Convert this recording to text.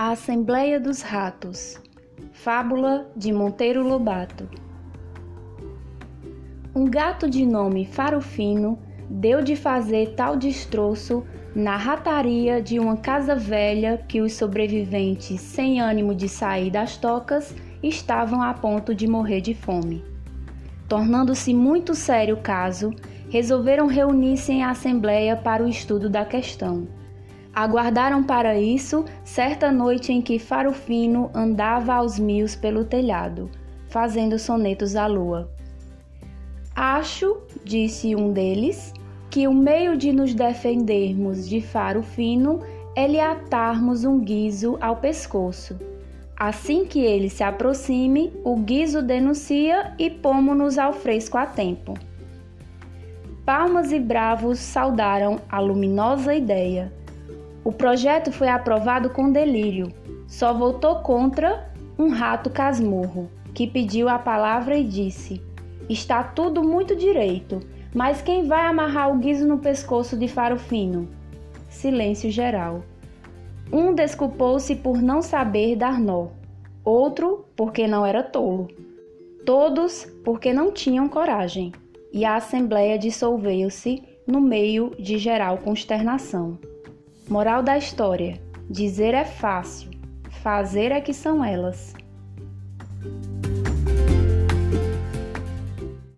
A Assembleia dos Ratos Fábula de Monteiro Lobato Um gato de nome Farofino deu de fazer tal destroço na rataria de uma casa velha que os sobreviventes, sem ânimo de sair das tocas, estavam a ponto de morrer de fome. Tornando-se muito sério o caso, resolveram reunir-se em assembleia para o estudo da questão. Aguardaram para isso certa noite em que Farofino andava aos mios pelo telhado, fazendo sonetos à lua. Acho, disse um deles, que o meio de nos defendermos de Farofino é lhe atarmos um guiso ao pescoço. Assim que ele se aproxime, o guiso denuncia e pomo-nos ao fresco a tempo. Palmas e bravos saudaram a luminosa ideia. O projeto foi aprovado com delírio. Só votou contra um rato casmurro, que pediu a palavra e disse: Está tudo muito direito, mas quem vai amarrar o guiso no pescoço de Farofino? Silêncio geral. Um desculpou-se por não saber dar nó, outro porque não era tolo. Todos porque não tinham coragem. E a assembleia dissolveu-se no meio de geral consternação. Moral da história: dizer é fácil, fazer é que são elas.